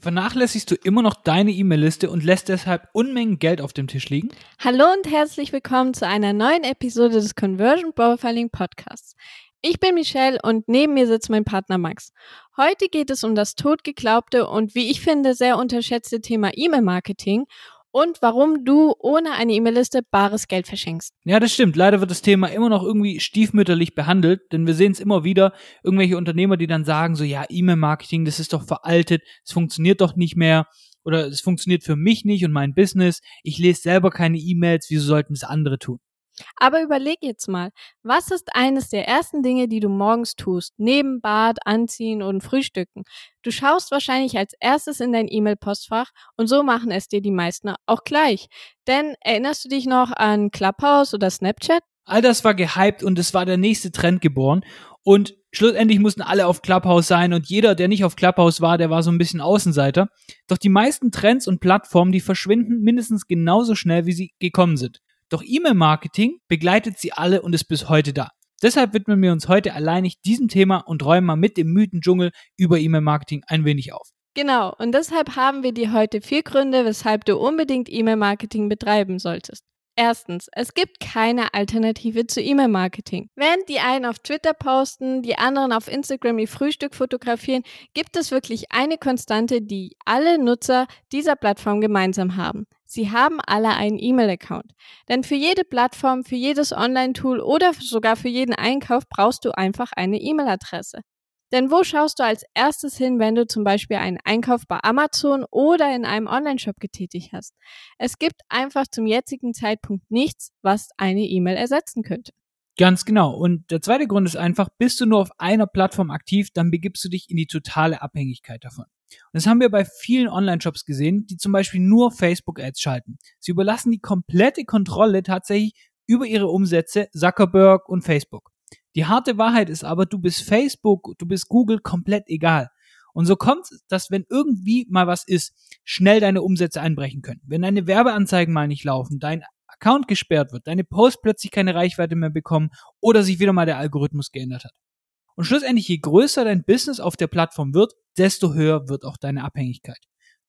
Vernachlässigst du immer noch deine E-Mail-Liste und lässt deshalb Unmengen Geld auf dem Tisch liegen? Hallo und herzlich willkommen zu einer neuen Episode des Conversion Profiling Podcasts. Ich bin Michelle und neben mir sitzt mein Partner Max. Heute geht es um das totgeglaubte und wie ich finde sehr unterschätzte Thema E-Mail-Marketing und warum du ohne eine E-Mail-Liste bares Geld verschenkst. Ja, das stimmt. Leider wird das Thema immer noch irgendwie stiefmütterlich behandelt, denn wir sehen es immer wieder, irgendwelche Unternehmer, die dann sagen, so ja, E-Mail-Marketing, das ist doch veraltet, es funktioniert doch nicht mehr oder es funktioniert für mich nicht und mein Business, ich lese selber keine E-Mails, wieso sollten es andere tun? Aber überleg jetzt mal, was ist eines der ersten Dinge, die du morgens tust, neben Bad, Anziehen und Frühstücken? Du schaust wahrscheinlich als erstes in dein E-Mail-Postfach und so machen es dir die meisten auch gleich. Denn erinnerst du dich noch an Clubhouse oder Snapchat? All das war gehypt und es war der nächste Trend geboren und schlussendlich mussten alle auf Clubhouse sein und jeder, der nicht auf Clubhouse war, der war so ein bisschen Außenseiter. Doch die meisten Trends und Plattformen, die verschwinden mindestens genauso schnell, wie sie gekommen sind. Doch E-Mail-Marketing begleitet sie alle und ist bis heute da. Deshalb widmen wir uns heute alleinig diesem Thema und räumen mal mit dem Mythendschungel über E-Mail-Marketing ein wenig auf. Genau, und deshalb haben wir dir heute vier Gründe, weshalb du unbedingt E-Mail-Marketing betreiben solltest. Erstens, es gibt keine Alternative zu E-Mail-Marketing. Während die einen auf Twitter posten, die anderen auf Instagram ihr Frühstück fotografieren, gibt es wirklich eine Konstante, die alle Nutzer dieser Plattform gemeinsam haben. Sie haben alle einen E-Mail-Account. Denn für jede Plattform, für jedes Online-Tool oder sogar für jeden Einkauf brauchst du einfach eine E-Mail-Adresse. Denn wo schaust du als erstes hin, wenn du zum Beispiel einen Einkauf bei Amazon oder in einem Online-Shop getätigt hast? Es gibt einfach zum jetzigen Zeitpunkt nichts, was eine E-Mail ersetzen könnte. Ganz genau. Und der zweite Grund ist einfach, bist du nur auf einer Plattform aktiv, dann begibst du dich in die totale Abhängigkeit davon. Und das haben wir bei vielen Online-Shops gesehen, die zum Beispiel nur Facebook-Ads schalten. Sie überlassen die komplette Kontrolle tatsächlich über ihre Umsätze Zuckerberg und Facebook. Die harte Wahrheit ist aber, du bist Facebook, du bist Google komplett egal. Und so kommt es, dass wenn irgendwie mal was ist, schnell deine Umsätze einbrechen können. Wenn deine Werbeanzeigen mal nicht laufen, dein Account gesperrt wird, deine Posts plötzlich keine Reichweite mehr bekommen oder sich wieder mal der Algorithmus geändert hat. Und schlussendlich, je größer dein Business auf der Plattform wird, desto höher wird auch deine Abhängigkeit.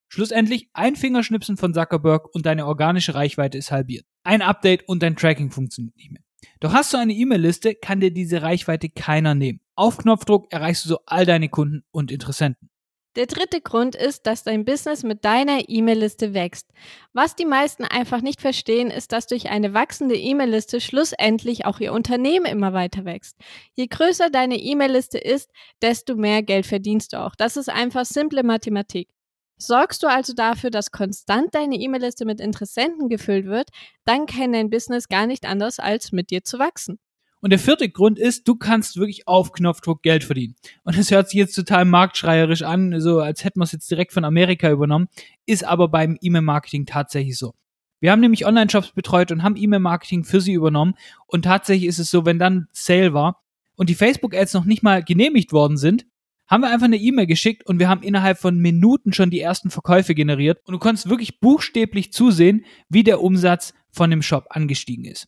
Schlussendlich ein Fingerschnipsen von Zuckerberg und deine organische Reichweite ist halbiert. Ein Update und dein Tracking funktioniert nicht mehr. Doch hast du eine E-Mail-Liste, kann dir diese Reichweite keiner nehmen. Auf Knopfdruck erreichst du so all deine Kunden und Interessenten. Der dritte Grund ist, dass dein Business mit deiner E-Mail-Liste wächst. Was die meisten einfach nicht verstehen, ist, dass durch eine wachsende E-Mail-Liste schlussendlich auch ihr Unternehmen immer weiter wächst. Je größer deine E-Mail-Liste ist, desto mehr Geld verdienst du auch. Das ist einfach simple Mathematik. Sorgst du also dafür, dass konstant deine E-Mail-Liste mit Interessenten gefüllt wird, dann kann dein Business gar nicht anders, als mit dir zu wachsen. Und der vierte Grund ist, du kannst wirklich auf Knopfdruck Geld verdienen. Und das hört sich jetzt total marktschreierisch an, so als hätten wir es jetzt direkt von Amerika übernommen, ist aber beim E-Mail-Marketing tatsächlich so. Wir haben nämlich Online-Shops betreut und haben E-Mail-Marketing für sie übernommen. Und tatsächlich ist es so, wenn dann Sale war und die Facebook-Ads noch nicht mal genehmigt worden sind, haben wir einfach eine E-Mail geschickt und wir haben innerhalb von Minuten schon die ersten Verkäufe generiert und du konntest wirklich buchstäblich zusehen, wie der Umsatz von dem Shop angestiegen ist.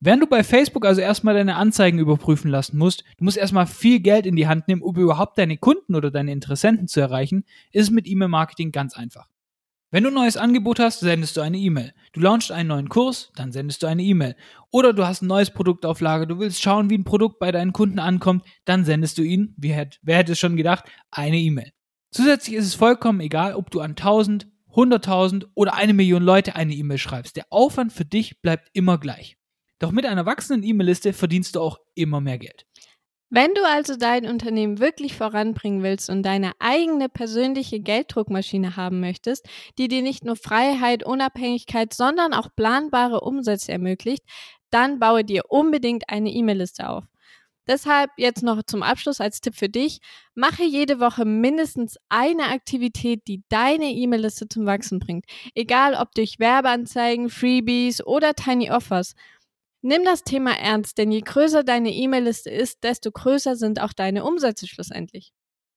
Während du bei Facebook also erstmal deine Anzeigen überprüfen lassen musst, du musst erstmal viel Geld in die Hand nehmen, um überhaupt deine Kunden oder deine Interessenten zu erreichen, ist mit E-Mail-Marketing ganz einfach. Wenn du ein neues Angebot hast, sendest du eine E-Mail. Du launchst einen neuen Kurs, dann sendest du eine E-Mail. Oder du hast ein neues Produkt auf Lager, du willst schauen, wie ein Produkt bei deinen Kunden ankommt, dann sendest du ihnen, wer hätte es schon gedacht, eine E-Mail. Zusätzlich ist es vollkommen egal, ob du an 1000, 100.000 oder eine Million Leute eine E-Mail schreibst. Der Aufwand für dich bleibt immer gleich. Doch mit einer wachsenden E-Mail-Liste verdienst du auch immer mehr Geld. Wenn du also dein Unternehmen wirklich voranbringen willst und deine eigene persönliche Gelddruckmaschine haben möchtest, die dir nicht nur Freiheit, Unabhängigkeit, sondern auch planbare Umsätze ermöglicht, dann baue dir unbedingt eine E-Mail-Liste auf. Deshalb jetzt noch zum Abschluss als Tipp für dich, mache jede Woche mindestens eine Aktivität, die deine E-Mail-Liste zum Wachsen bringt. Egal ob durch Werbeanzeigen, Freebies oder Tiny Offers. Nimm das Thema ernst, denn je größer deine E-Mail-Liste ist, desto größer sind auch deine Umsätze schlussendlich.